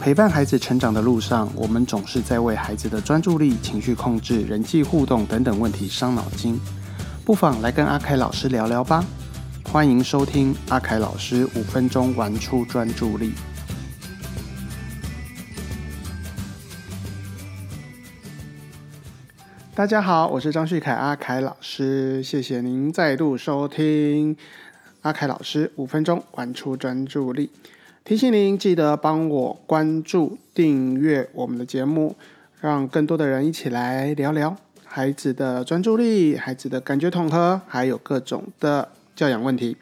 陪伴孩子成长的路上，我们总是在为孩子的专注力、情绪控制、人际互动等等问题伤脑筋。不妨来跟阿凯老师聊聊吧。欢迎收听阿凯老师五分钟玩出专注力。大家好，我是张旭凯阿凯老师，谢谢您再度收听阿凯老师五分钟玩出专注力。提醒您记得帮我关注、订阅我们的节目，让更多的人一起来聊聊孩子的专注力、孩子的感觉统合，还有各种的教养问题。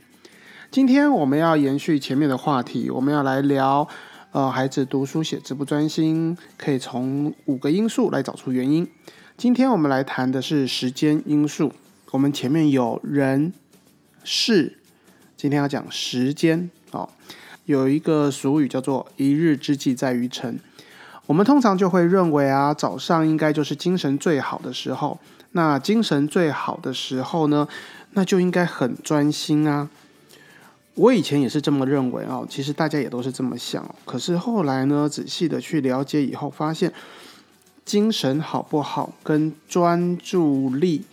今天我们要延续前面的话题，我们要来聊，呃，孩子读书写字不专心，可以从五个因素来找出原因。今天我们来谈的是时间因素。我们前面有人、事，今天要讲时间，哦。有一个俗语叫做“一日之计在于晨”，我们通常就会认为啊，早上应该就是精神最好的时候。那精神最好的时候呢，那就应该很专心啊。我以前也是这么认为啊，其实大家也都是这么想。可是后来呢，仔细的去了解以后，发现精神好不好跟专注力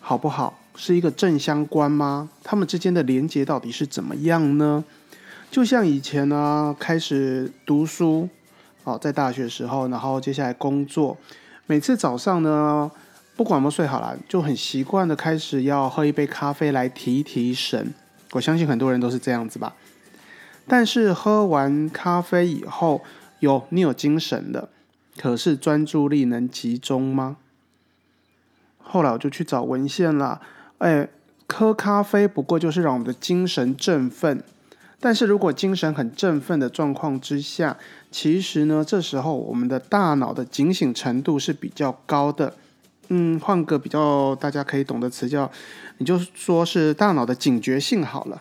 好不好是一个正相关吗？他们之间的连接到底是怎么样呢？就像以前呢，开始读书，哦，在大学时候，然后接下来工作，每次早上呢，不管我们睡好了，就很习惯的开始要喝一杯咖啡来提提神。我相信很多人都是这样子吧。但是喝完咖啡以后，有你有精神的，可是专注力能集中吗？后来我就去找文献了，哎，喝咖啡不过就是让我们的精神振奋。但是如果精神很振奋的状况之下，其实呢，这时候我们的大脑的警醒程度是比较高的。嗯，换个比较大家可以懂的词叫，你就说是大脑的警觉性好了。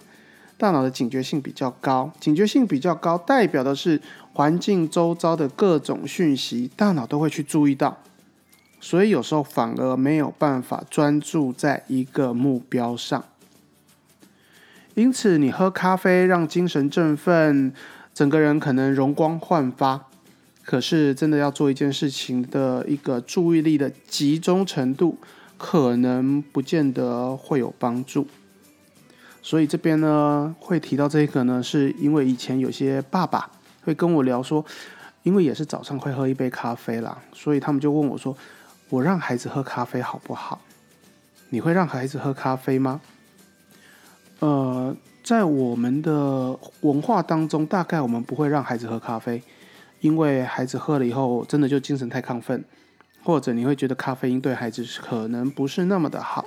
大脑的警觉性比较高，警觉性比较高，代表的是环境周遭的各种讯息，大脑都会去注意到。所以有时候反而没有办法专注在一个目标上。因此，你喝咖啡让精神振奋，整个人可能容光焕发。可是，真的要做一件事情的一个注意力的集中程度，可能不见得会有帮助。所以这边呢，会提到这个呢，是因为以前有些爸爸会跟我聊说，因为也是早上会喝一杯咖啡啦，所以他们就问我说：“我让孩子喝咖啡好不好？你会让孩子喝咖啡吗？”呃，在我们的文化当中，大概我们不会让孩子喝咖啡，因为孩子喝了以后，真的就精神太亢奋，或者你会觉得咖啡因对孩子可能不是那么的好。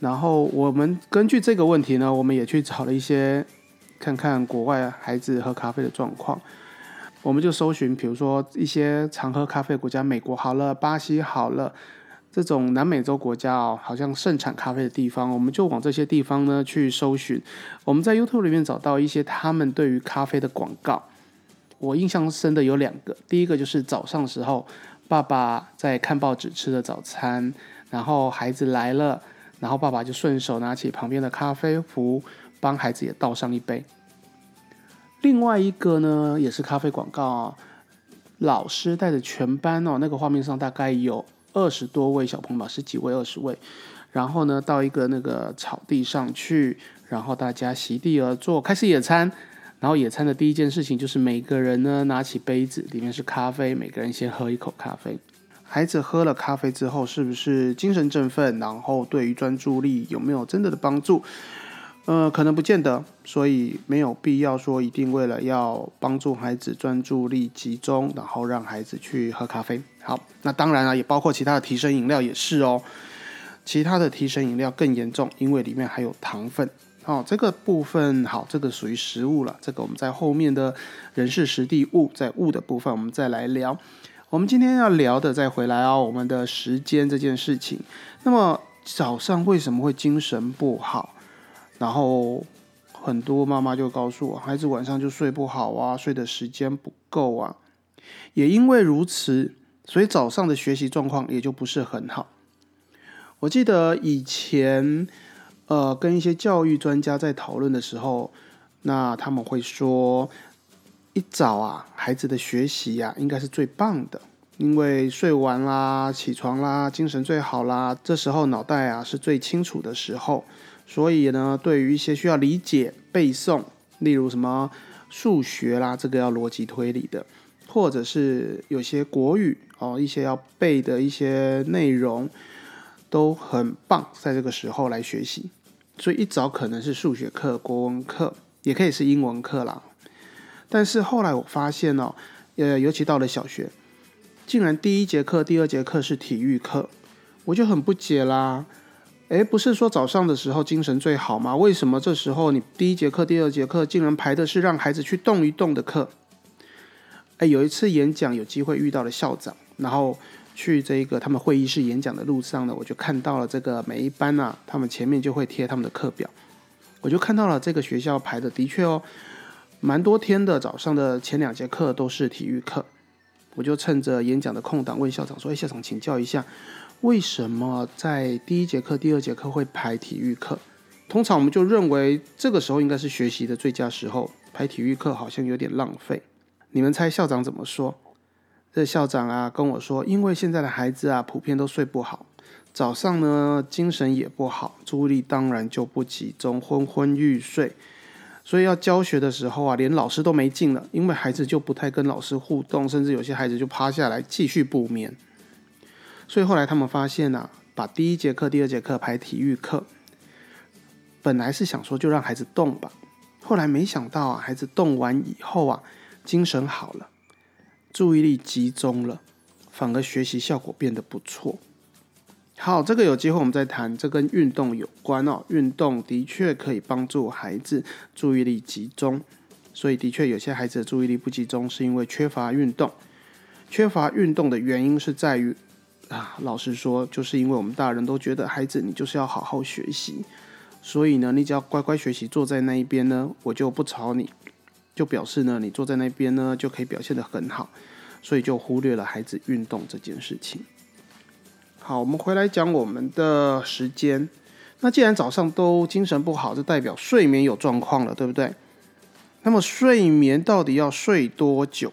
然后我们根据这个问题呢，我们也去找了一些看看国外孩子喝咖啡的状况，我们就搜寻，比如说一些常喝咖啡国家，美国好了，巴西好了。这种南美洲国家哦，好像盛产咖啡的地方，我们就往这些地方呢去搜寻。我们在 YouTube 里面找到一些他们对于咖啡的广告，我印象深的有两个。第一个就是早上时候，爸爸在看报纸吃的早餐，然后孩子来了，然后爸爸就顺手拿起旁边的咖啡壶，帮孩子也倒上一杯。另外一个呢，也是咖啡广告，老师带着全班哦，那个画面上大概有。二十多位小朋友吧，十几位、二十位，然后呢，到一个那个草地上去，然后大家席地而坐，开始野餐。然后野餐的第一件事情就是每个人呢拿起杯子，里面是咖啡，每个人先喝一口咖啡。孩子喝了咖啡之后，是不是精神振奋？然后对于专注力有没有真的的帮助？呃，可能不见得，所以没有必要说一定为了要帮助孩子专注力集中，然后让孩子去喝咖啡。好，那当然了，也包括其他的提神饮料也是哦。其他的提神饮料更严重，因为里面还有糖分。哦，这个部分好，这个属于食物了。这个我们在后面的人事实地物在物的部分，我们再来聊。我们今天要聊的再回来哦，我们的时间这件事情。那么早上为什么会精神不好？然后很多妈妈就告诉我，孩子晚上就睡不好啊，睡的时间不够啊。也因为如此，所以早上的学习状况也就不是很好。我记得以前，呃，跟一些教育专家在讨论的时候，那他们会说，一早啊，孩子的学习呀，应该是最棒的，因为睡完啦，起床啦，精神最好啦，这时候脑袋啊是最清楚的时候，所以呢，对于一些需要理解、背诵，例如什么数学啦，这个要逻辑推理的，或者是有些国语哦，一些要背的一些内容，都很棒，在这个时候来学习。所以一早可能是数学课、国文课，也可以是英文课啦。但是后来我发现哦，呃，尤其到了小学，竟然第一节课、第二节课是体育课，我就很不解啦。诶，不是说早上的时候精神最好吗？为什么这时候你第一节课、第二节课竟然排的是让孩子去动一动的课？诶，有一次演讲有机会遇到了校长，然后。去这个他们会议室演讲的路上呢，我就看到了这个每一班啊，他们前面就会贴他们的课表，我就看到了这个学校排的的确哦，蛮多天的早上的前两节课都是体育课，我就趁着演讲的空档问校长说：“哎，校长请教一下，为什么在第一节课、第二节课会排体育课？通常我们就认为这个时候应该是学习的最佳时候，排体育课好像有点浪费。你们猜校长怎么说？”这校长啊跟我说，因为现在的孩子啊普遍都睡不好，早上呢精神也不好，注意力当然就不集中，昏昏欲睡。所以要教学的时候啊，连老师都没劲了，因为孩子就不太跟老师互动，甚至有些孩子就趴下来继续补眠。所以后来他们发现啊，把第一节课、第二节课排体育课，本来是想说就让孩子动吧，后来没想到啊，孩子动完以后啊，精神好了。注意力集中了，反而学习效果变得不错。好，这个有机会我们再谈。这跟运动有关哦，运动的确可以帮助孩子注意力集中。所以，的确有些孩子的注意力不集中，是因为缺乏运动。缺乏运动的原因是在于啊，老实说，就是因为我们大人都觉得孩子你就是要好好学习，所以呢，你只要乖乖学习，坐在那一边呢，我就不吵你。就表示呢，你坐在那边呢，就可以表现得很好，所以就忽略了孩子运动这件事情。好，我们回来讲我们的时间。那既然早上都精神不好，就代表睡眠有状况了，对不对？那么睡眠到底要睡多久？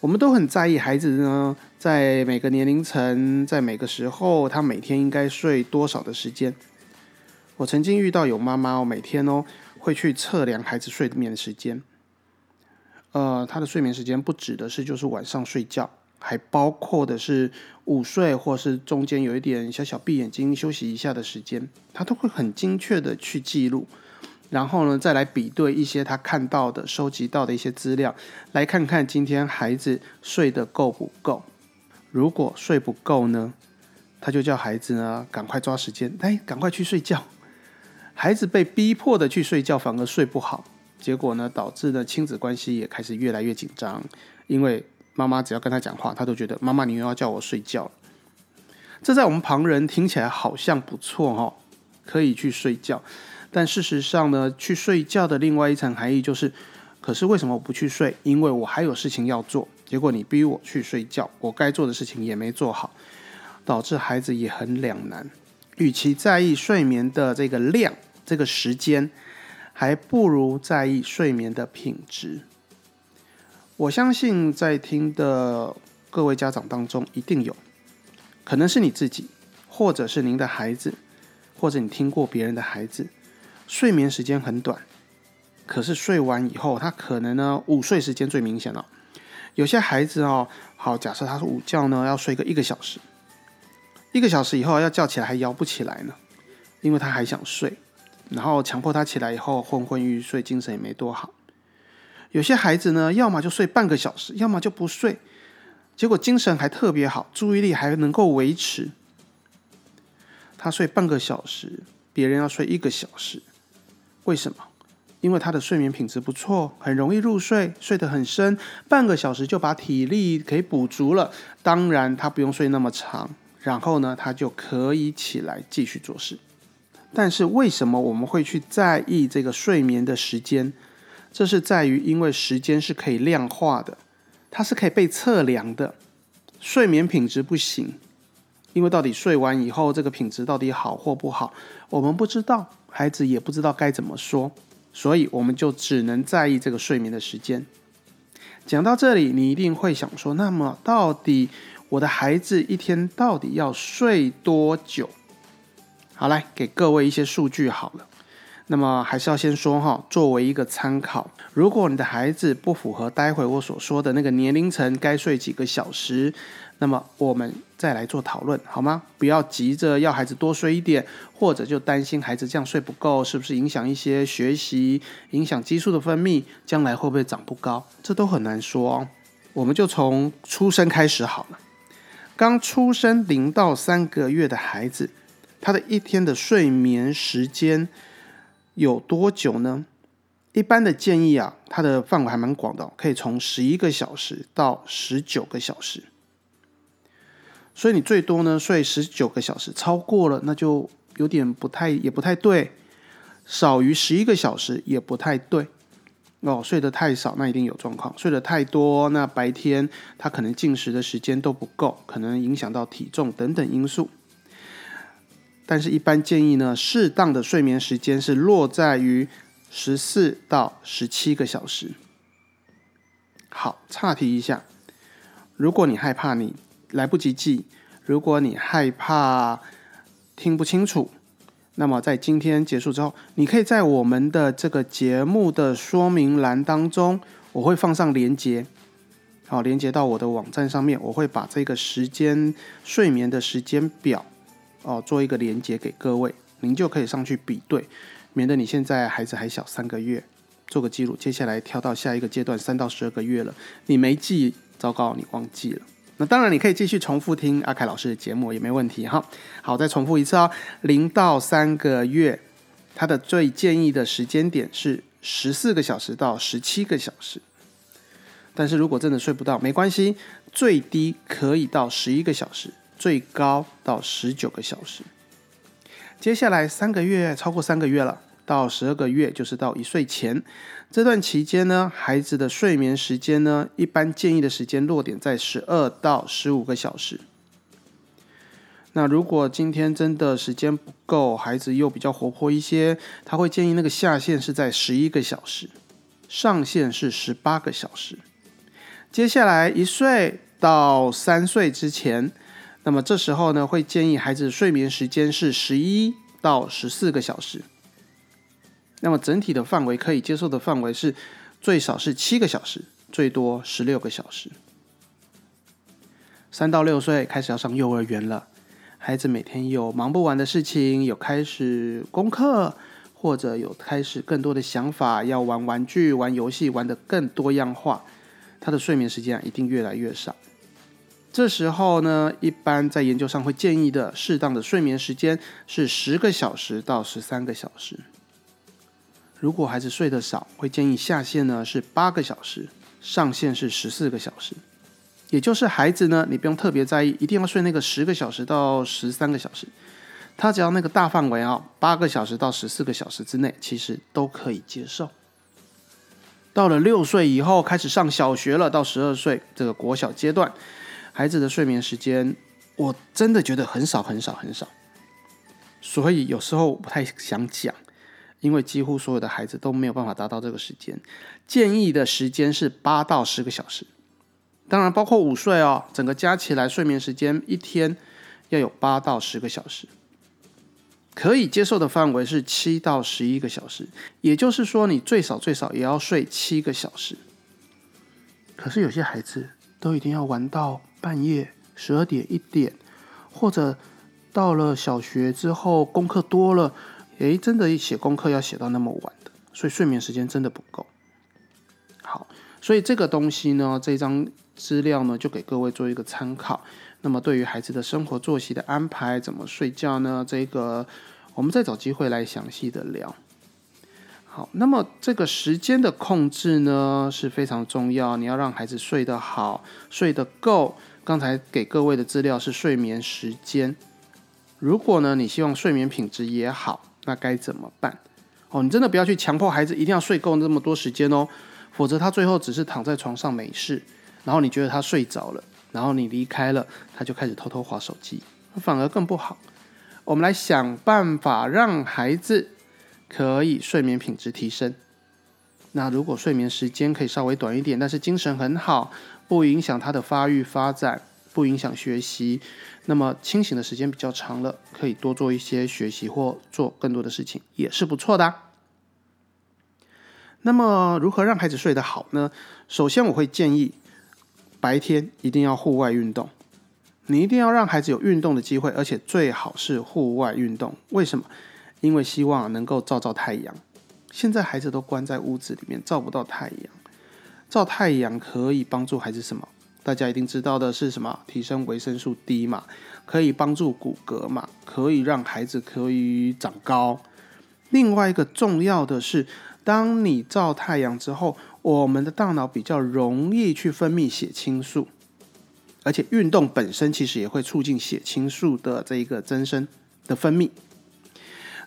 我们都很在意孩子呢，在每个年龄层，在每个时候，他每天应该睡多少的时间？我曾经遇到有妈妈哦，每天哦会去测量孩子睡眠的时间。呃，他的睡眠时间不指的是就是晚上睡觉，还包括的是午睡或是中间有一点小小闭眼睛休息一下的时间，他都会很精确的去记录，然后呢再来比对一些他看到的、收集到的一些资料，来看看今天孩子睡得够不够。如果睡不够呢，他就叫孩子呢赶快抓时间，哎，赶快去睡觉。孩子被逼迫的去睡觉，反而睡不好。结果呢，导致呢亲子关系也开始越来越紧张，因为妈妈只要跟他讲话，他都觉得妈妈你又要叫我睡觉这在我们旁人听起来好像不错哈，可以去睡觉。但事实上呢，去睡觉的另外一层含义就是，可是为什么我不去睡？因为我还有事情要做。结果你逼我去睡觉，我该做的事情也没做好，导致孩子也很两难。与其在意睡眠的这个量、这个时间。还不如在意睡眠的品质。我相信在听的各位家长当中，一定有可能是你自己，或者是您的孩子，或者你听过别人的孩子，睡眠时间很短，可是睡完以后，他可能呢午睡时间最明显了。有些孩子哦，好，假设他是午觉呢，要睡个一个小时，一个小时以后要叫起来还摇不起来呢，因为他还想睡。然后强迫他起来以后昏昏欲睡，精神也没多好。有些孩子呢，要么就睡半个小时，要么就不睡，结果精神还特别好，注意力还能够维持。他睡半个小时，别人要睡一个小时，为什么？因为他的睡眠品质不错，很容易入睡，睡得很深，半个小时就把体力给补足了。当然，他不用睡那么长，然后呢，他就可以起来继续做事。但是为什么我们会去在意这个睡眠的时间？这是在于，因为时间是可以量化的，它是可以被测量的。睡眠品质不行，因为到底睡完以后这个品质到底好或不好，我们不知道，孩子也不知道该怎么说，所以我们就只能在意这个睡眠的时间。讲到这里，你一定会想说，那么到底我的孩子一天到底要睡多久？好，来给各位一些数据好了。那么还是要先说哈，作为一个参考，如果你的孩子不符合待会我所说的那个年龄层该睡几个小时，那么我们再来做讨论好吗？不要急着要孩子多睡一点，或者就担心孩子这样睡不够，是不是影响一些学习，影响激素的分泌，将来会不会长不高？这都很难说哦。我们就从出生开始好了，刚出生零到三个月的孩子，他的一天的睡眠时间。有多久呢？一般的建议啊，它的范围还蛮广的，可以从十一个小时到十九个小时。所以你最多呢睡十九个小时，超过了那就有点不太也不太对，少于十一个小时也不太对。哦，睡得太少那一定有状况，睡得太多那白天他可能进食的时间都不够，可能影响到体重等等因素。但是，一般建议呢，适当的睡眠时间是落在于十四到十七个小时。好，岔题一下，如果你害怕你来不及记，如果你害怕听不清楚，那么在今天结束之后，你可以在我们的这个节目的说明栏当中，我会放上连接，好，连接到我的网站上面，我会把这个时间睡眠的时间表。哦，做一个连接给各位，您就可以上去比对，免得你现在孩子还小三个月，做个记录，接下来跳到下一个阶段三到十二个月了，你没记，糟糕，你忘记了。那当然，你可以继续重复听阿凯老师的节目也没问题哈。好，再重复一次哦，零到三个月，他的最建议的时间点是十四个小时到十七个小时，但是如果真的睡不到，没关系，最低可以到十一个小时。最高到十九个小时。接下来三个月超过三个月了，到十二个月就是到一岁前这段期间呢，孩子的睡眠时间呢，一般建议的时间落点在十二到十五个小时。那如果今天真的时间不够，孩子又比较活泼一些，他会建议那个下限是在十一个小时，上限是十八个小时。接下来一岁到三岁之前。那么这时候呢，会建议孩子睡眠时间是十一到十四个小时。那么整体的范围可以接受的范围是最少是七个小时，最多十六个小时。三到六岁开始要上幼儿园了，孩子每天有忙不完的事情，有开始功课，或者有开始更多的想法，要玩玩具、玩游戏，玩的更多样化，他的睡眠时间一定越来越少。这时候呢，一般在研究上会建议的适当的睡眠时间是十个小时到十三个小时。如果孩子睡得少，会建议下限呢是八个小时，上限是十四个小时。也就是孩子呢，你不用特别在意，一定要睡那个十个小时到十三个小时，他只要那个大范围啊，八个小时到十四个小时之内，其实都可以接受。到了六岁以后，开始上小学了，到十二岁这个国小阶段。孩子的睡眠时间，我真的觉得很少很少很少，所以有时候不太想讲，因为几乎所有的孩子都没有办法达到这个时间。建议的时间是八到十个小时，当然包括午睡哦，整个加起来睡眠时间一天要有八到十个小时。可以接受的范围是七到十一个小时，也就是说你最少最少也要睡七个小时。可是有些孩子都一定要玩到。半夜十二点一点，或者到了小学之后功课多了，诶，真的写功课要写到那么晚的，所以睡眠时间真的不够。好，所以这个东西呢，这张资料呢，就给各位做一个参考。那么对于孩子的生活作息的安排，怎么睡觉呢？这个我们再找机会来详细的聊。好，那么这个时间的控制呢是非常重要，你要让孩子睡得好，睡得够。刚才给各位的资料是睡眠时间。如果呢，你希望睡眠品质也好，那该怎么办？哦，你真的不要去强迫孩子一定要睡够那么多时间哦，否则他最后只是躺在床上没事，然后你觉得他睡着了，然后你离开了，他就开始偷偷划手机，反而更不好。我们来想办法让孩子可以睡眠品质提升。那如果睡眠时间可以稍微短一点，但是精神很好，不影响他的发育发展，不影响学习，那么清醒的时间比较长了，可以多做一些学习或做更多的事情，也是不错的。那么如何让孩子睡得好呢？首先我会建议白天一定要户外运动，你一定要让孩子有运动的机会，而且最好是户外运动。为什么？因为希望能够照照太阳。现在孩子都关在屋子里面，照不到太阳。照太阳可以帮助孩子什么？大家一定知道的是什么？提升维生素 D 嘛，可以帮助骨骼嘛，可以让孩子可以长高。另外一个重要的是，当你照太阳之后，我们的大脑比较容易去分泌血清素，而且运动本身其实也会促进血清素的这一个增生的分泌。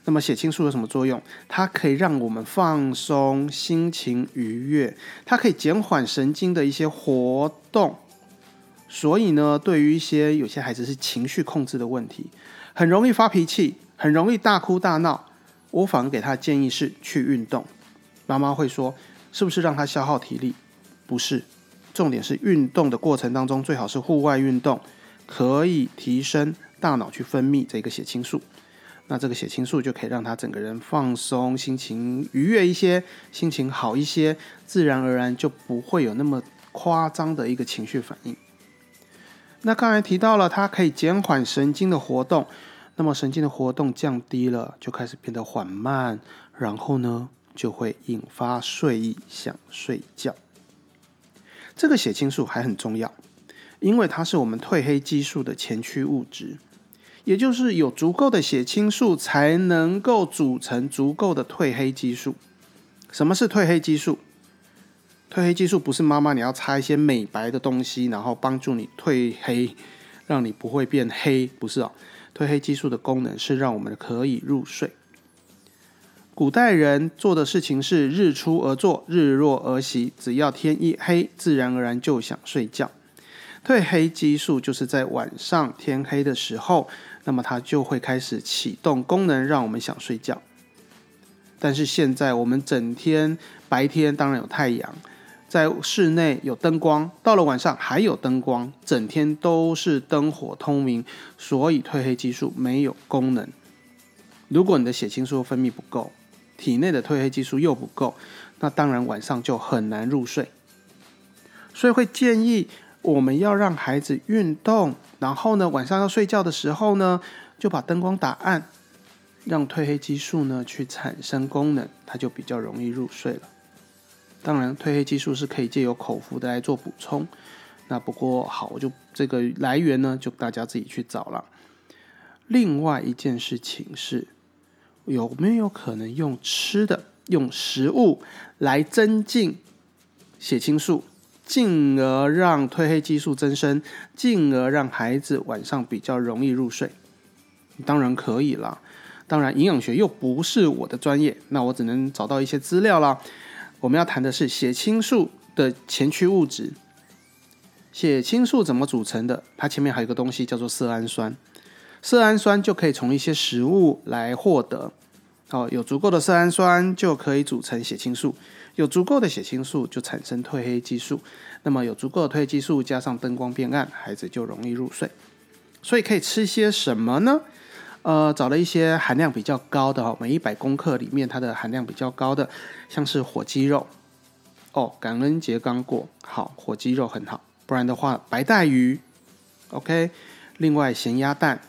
那么血清素有什么作用？它可以让我们放松，心情愉悦，它可以减缓神经的一些活动。所以呢，对于一些有些孩子是情绪控制的问题，很容易发脾气，很容易大哭大闹，我反而给他的建议是去运动。妈妈会说，是不是让他消耗体力？不是，重点是运动的过程当中最好是户外运动，可以提升大脑去分泌这个血清素。那这个血清素就可以让他整个人放松，心情愉悦一些，心情好一些，自然而然就不会有那么夸张的一个情绪反应。那刚才提到了，它可以减缓神经的活动，那么神经的活动降低了，就开始变得缓慢，然后呢，就会引发睡意，想睡觉。这个血清素还很重要，因为它是我们褪黑激素的前驱物质。也就是有足够的血清素，才能够组成足够的褪黑激素。什么是褪黑激素？褪黑激素不是妈妈你要擦一些美白的东西，然后帮助你褪黑，让你不会变黑，不是哦。褪黑激素的功能是让我们可以入睡。古代人做的事情是日出而作，日落而息，只要天一黑，自然而然就想睡觉。褪黑激素就是在晚上天黑的时候。那么它就会开始启动功能，让我们想睡觉。但是现在我们整天白天当然有太阳，在室内有灯光，到了晚上还有灯光，整天都是灯火通明，所以褪黑激素没有功能。如果你的血清素分泌不够，体内的褪黑激素又不够，那当然晚上就很难入睡。所以会建议。我们要让孩子运动，然后呢，晚上要睡觉的时候呢，就把灯光打暗，让褪黑激素呢去产生功能，它就比较容易入睡了。当然，褪黑激素是可以借由口服的来做补充。那不过好，我就这个来源呢，就大家自己去找了。另外一件事情是，有没有可能用吃的、用食物来增进血清素？进而让褪黑激素增生，进而让孩子晚上比较容易入睡。当然可以了，当然营养学又不是我的专业，那我只能找到一些资料啦。我们要谈的是血清素的前驱物质。血清素怎么组成的？它前面还有一个东西叫做色氨酸，色氨酸就可以从一些食物来获得。哦，有足够的色氨酸就可以组成血清素。有足够的血清素，就产生褪黑激素。那么有足够的褪黑激素，加上灯光变暗，孩子就容易入睡。所以可以吃些什么呢？呃，找了一些含量比较高的哦，每一百公克里面它的含量比较高的，像是火鸡肉。哦，感恩节刚过，好，火鸡肉很好。不然的话，白带鱼。OK，另外咸鸭蛋。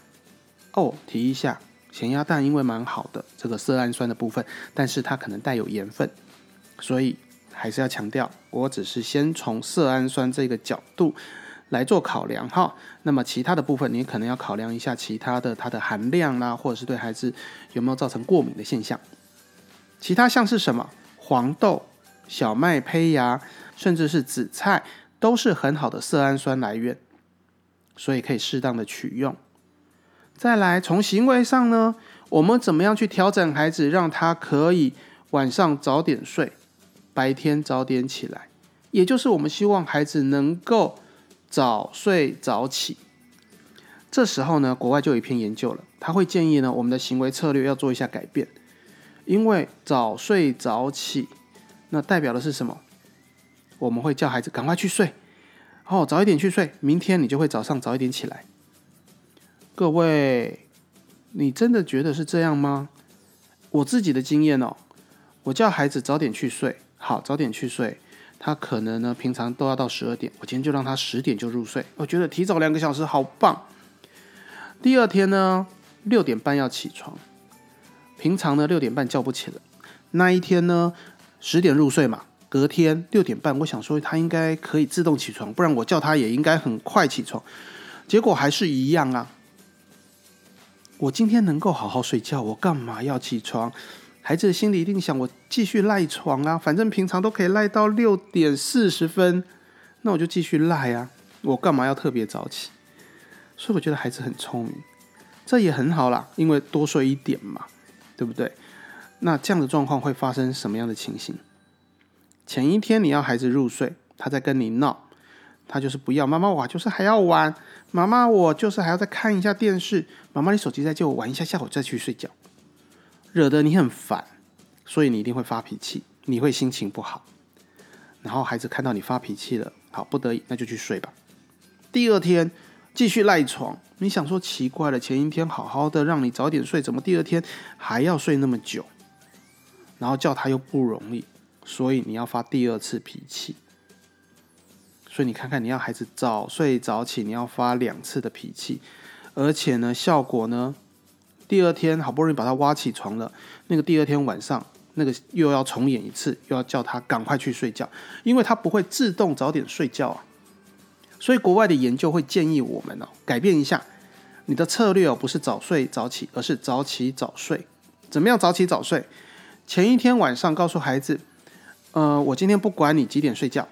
哦，提一下，咸鸭蛋因为蛮好的这个色氨酸的部分，但是它可能带有盐分。所以还是要强调，我只是先从色氨酸这个角度来做考量哈。那么其他的部分，你可能要考量一下其他的它的含量啦，或者是对孩子有没有造成过敏的现象。其他像是什么黄豆、小麦胚芽，甚至是紫菜，都是很好的色氨酸来源，所以可以适当的取用。再来从行为上呢，我们怎么样去调整孩子，让他可以晚上早点睡？白天早点起来，也就是我们希望孩子能够早睡早起。这时候呢，国外就有一篇研究了，他会建议呢，我们的行为策略要做一下改变，因为早睡早起那代表的是什么？我们会叫孩子赶快去睡，哦，早一点去睡，明天你就会早上早一点起来。各位，你真的觉得是这样吗？我自己的经验哦，我叫孩子早点去睡，好，早点去睡。他可能呢，平常都要到十二点，我今天就让他十点就入睡。我觉得提早两个小时好棒。第二天呢，六点半要起床，平常呢六点半叫不起了。那一天呢，十点入睡嘛，隔天六点半，我想说他应该可以自动起床，不然我叫他也应该很快起床。结果还是一样啊。我今天能够好好睡觉，我干嘛要起床？孩子的心里一定想：我继续赖床啊，反正平常都可以赖到六点四十分，那我就继续赖啊。我干嘛要特别早起？所以我觉得孩子很聪明，这也很好啦，因为多睡一点嘛，对不对？那这样的状况会发生什么样的情形？前一天你要孩子入睡，他在跟你闹，他就是不要妈妈，我就是还要玩。妈妈，我就是还要再看一下电视。妈妈，你手机再借我玩一下，下午再去睡觉。惹得你很烦，所以你一定会发脾气，你会心情不好。然后孩子看到你发脾气了，好不得已，那就去睡吧。第二天继续赖床，你想说奇怪了，前一天好好的让你早点睡，怎么第二天还要睡那么久？然后叫他又不容易，所以你要发第二次脾气。所以你看看，你要孩子早睡早起，你要发两次的脾气，而且呢，效果呢，第二天好不容易把他挖起床了，那个第二天晚上那个又要重演一次，又要叫他赶快去睡觉，因为他不会自动早点睡觉啊。所以国外的研究会建议我们哦，改变一下你的策略哦，不是早睡早起，而是早起早睡。怎么样早起早睡？前一天晚上告诉孩子，呃，我今天不管你几点睡觉。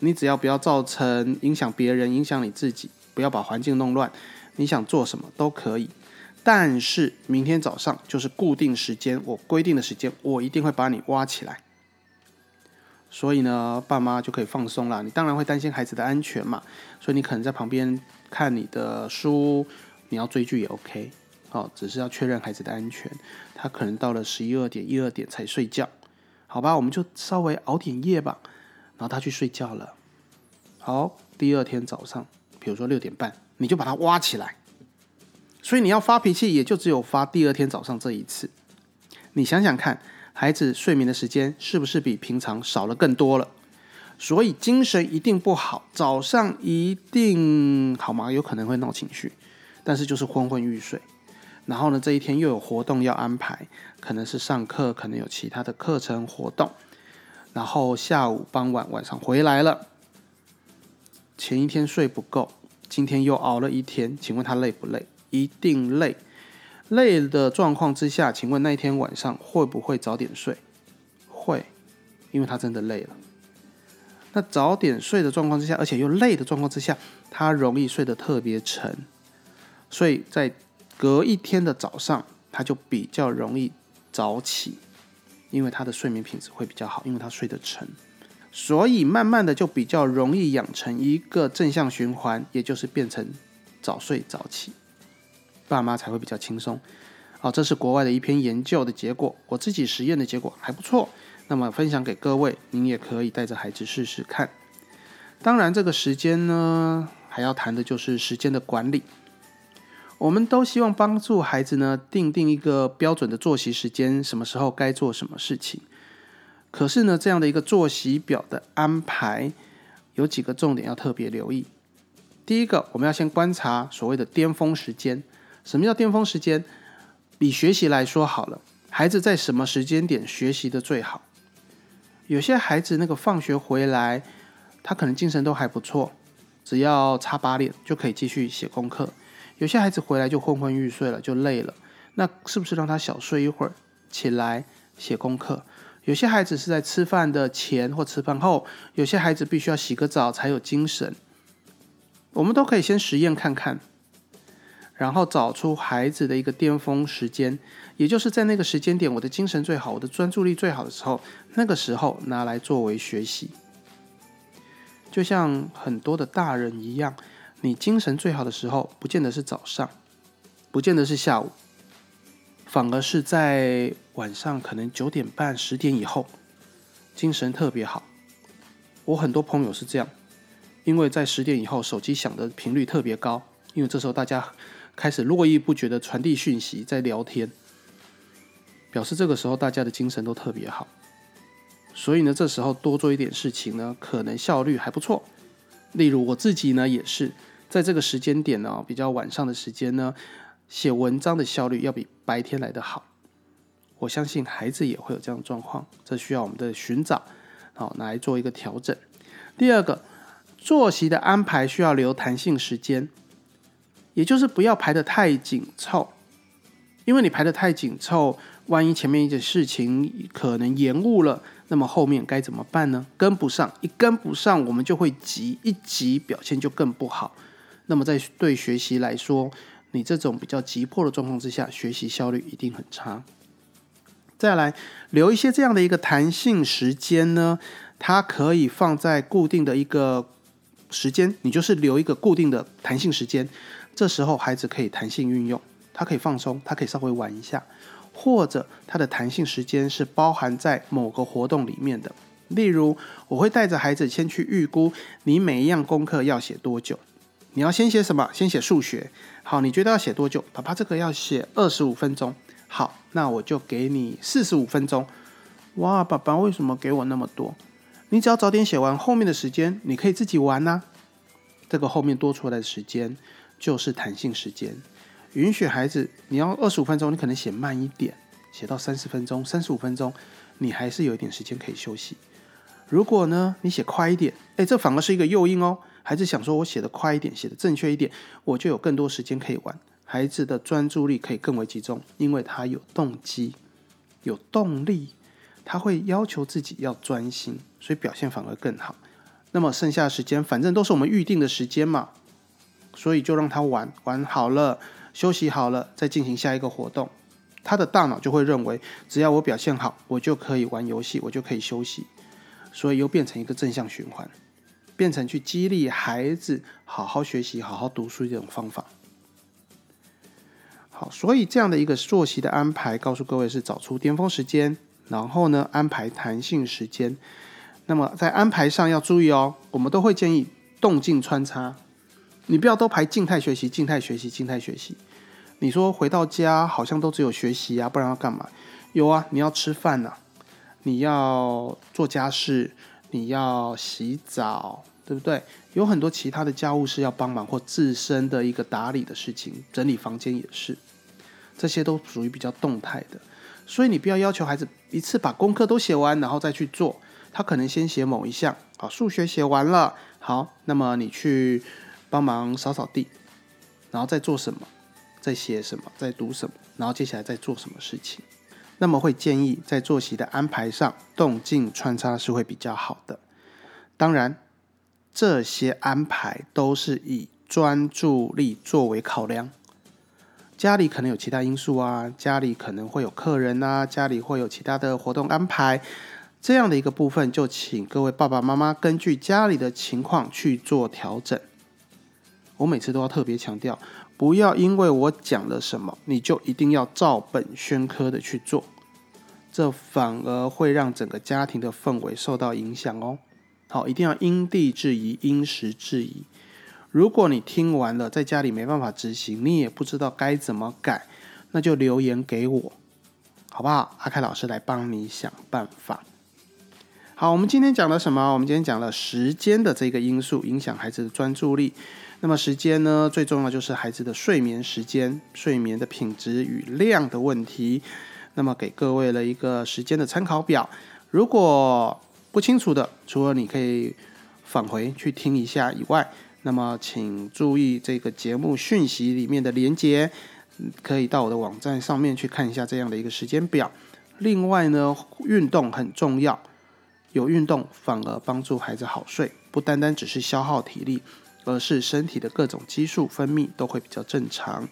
你只要不要造成影响别人、影响你自己，不要把环境弄乱，你想做什么都可以。但是明天早上就是固定时间，我规定的时间，我一定会把你挖起来。所以呢，爸妈就可以放松了。你当然会担心孩子的安全嘛，所以你可能在旁边看你的书，你要追剧也 OK。好，只是要确认孩子的安全。他可能到了十一二点、一二点才睡觉，好吧，我们就稍微熬点夜吧。然后他去睡觉了。好，第二天早上，比如说六点半，你就把他挖起来。所以你要发脾气，也就只有发第二天早上这一次。你想想看，孩子睡眠的时间是不是比平常少了更多了？所以精神一定不好，早上一定好吗？有可能会闹情绪，但是就是昏昏欲睡。然后呢，这一天又有活动要安排，可能是上课，可能有其他的课程活动。然后下午、傍晚、晚上回来了，前一天睡不够，今天又熬了一天，请问他累不累？一定累。累的状况之下，请问那一天晚上会不会早点睡？会，因为他真的累了。那早点睡的状况之下，而且又累的状况之下，他容易睡得特别沉，所以在隔一天的早上，他就比较容易早起。因为他的睡眠品质会比较好，因为他睡得沉，所以慢慢的就比较容易养成一个正向循环，也就是变成早睡早起，爸妈才会比较轻松。好，这是国外的一篇研究的结果，我自己实验的结果还不错，那么分享给各位，您也可以带着孩子试试看。当然，这个时间呢，还要谈的就是时间的管理。我们都希望帮助孩子呢，定定一个标准的作息时间，什么时候该做什么事情。可是呢，这样的一个作息表的安排，有几个重点要特别留意。第一个，我们要先观察所谓的巅峰时间。什么叫巅峰时间？比学习来说好了，孩子在什么时间点学习的最好？有些孩子那个放学回来，他可能精神都还不错，只要擦把脸就可以继续写功课。有些孩子回来就昏昏欲睡了，就累了，那是不是让他小睡一会儿，起来写功课？有些孩子是在吃饭的前或吃饭后，有些孩子必须要洗个澡才有精神。我们都可以先实验看看，然后找出孩子的一个巅峰时间，也就是在那个时间点，我的精神最好，我的专注力最好的时候，那个时候拿来作为学习。就像很多的大人一样。你精神最好的时候，不见得是早上，不见得是下午，反而是在晚上，可能九点半、十点以后，精神特别好。我很多朋友是这样，因为在十点以后手机响的频率特别高，因为这时候大家开始络绎不绝的传递讯息，在聊天，表示这个时候大家的精神都特别好。所以呢，这时候多做一点事情呢，可能效率还不错。例如我自己呢，也是在这个时间点呢，比较晚上的时间呢，写文章的效率要比白天来的好。我相信孩子也会有这样的状况，这需要我们的寻找，好来做一个调整。第二个，作息的安排需要留弹性时间，也就是不要排得太紧凑，因为你排得太紧凑，万一前面一件事情可能延误了，那么后面该怎么办呢？跟不上，一跟不上，我们就会急，一急表现就更不好。那么在对学习来说，你这种比较急迫的状况之下，学习效率一定很差。再来留一些这样的一个弹性时间呢，它可以放在固定的一个时间，你就是留一个固定的弹性时间，这时候孩子可以弹性运用，他可以放松，他可以稍微玩一下，或者他的弹性时间是包含在某个活动里面的。例如，我会带着孩子先去预估你每一样功课要写多久，你要先写什么？先写数学，好，你觉得要写多久？爸爸这个要写二十五分钟。好，那我就给你四十五分钟。哇，爸爸为什么给我那么多？你只要早点写完，后面的时间你可以自己玩呐。这个后面多出来的时间就是弹性时间，允许孩子你要二十五分钟，你可能写慢一点，写到三十分钟、三十五分钟，你还是有一点时间可以休息。如果呢，你写快一点，哎，这反而是一个诱因哦。孩子想说，我写的快一点，写的正确一点，我就有更多时间可以玩。孩子的专注力可以更为集中，因为他有动机、有动力，他会要求自己要专心，所以表现反而更好。那么剩下的时间，反正都是我们预定的时间嘛，所以就让他玩玩好了，休息好了，再进行下一个活动。他的大脑就会认为，只要我表现好，我就可以玩游戏，我就可以休息，所以又变成一个正向循环，变成去激励孩子好好学习、好好读书这种方法。好，所以这样的一个作息的安排，告诉各位是找出巅峰时间，然后呢安排弹性时间。那么在安排上要注意哦，我们都会建议动静穿插，你不要都排静态学习、静态学习、静态学习。你说回到家好像都只有学习啊，不然要干嘛？有啊，你要吃饭呐，你要做家事，你要洗澡。对不对？有很多其他的家务事要帮忙，或自身的一个打理的事情，整理房间也是，这些都属于比较动态的。所以你不要要求孩子一次把功课都写完，然后再去做。他可能先写某一项，好，数学写完了，好，那么你去帮忙扫扫地，然后再做什么？再写什么？再读什么？然后接下来再做什么事情？那么会建议在作息的安排上，动静穿插是会比较好的。当然。这些安排都是以专注力作为考量。家里可能有其他因素啊，家里可能会有客人啊，家里会有其他的活动安排，这样的一个部分，就请各位爸爸妈妈根据家里的情况去做调整。我每次都要特别强调，不要因为我讲了什么，你就一定要照本宣科的去做，这反而会让整个家庭的氛围受到影响哦。好，一定要因地制宜、因时制宜。如果你听完了，在家里没办法执行，你也不知道该怎么改，那就留言给我，好不好？阿凯老师来帮你想办法。好，我们今天讲了什么？我们今天讲了时间的这个因素影响孩子的专注力。那么时间呢，最重要就是孩子的睡眠时间、睡眠的品质与量的问题。那么给各位了一个时间的参考表。如果不清楚的，除了你可以返回去听一下以外，那么请注意这个节目讯息里面的连接，可以到我的网站上面去看一下这样的一个时间表。另外呢，运动很重要，有运动反而帮助孩子好睡，不单单只是消耗体力，而是身体的各种激素分泌都会比较正常。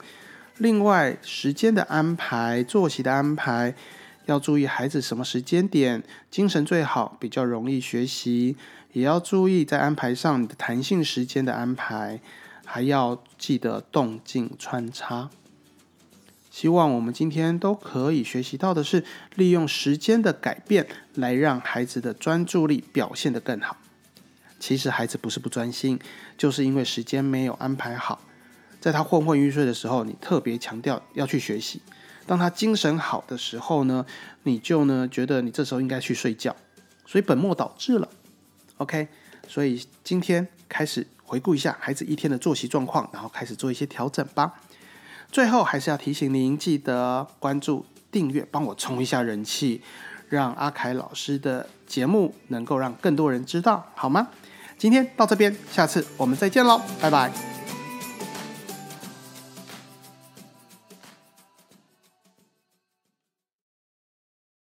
另外，时间的安排、作息的安排。要注意孩子什么时间点精神最好，比较容易学习。也要注意在安排上你的弹性时间的安排，还要记得动静穿插。希望我们今天都可以学习到的是，利用时间的改变来让孩子的专注力表现得更好。其实孩子不是不专心，就是因为时间没有安排好。在他昏昏欲睡的时候，你特别强调要去学习；当他精神好的时候呢，你就呢觉得你这时候应该去睡觉，所以本末倒置了。OK，所以今天开始回顾一下孩子一天的作息状况，然后开始做一些调整吧。最后还是要提醒您，记得关注、订阅，帮我冲一下人气，让阿凯老师的节目能够让更多人知道，好吗？今天到这边，下次我们再见喽，拜拜。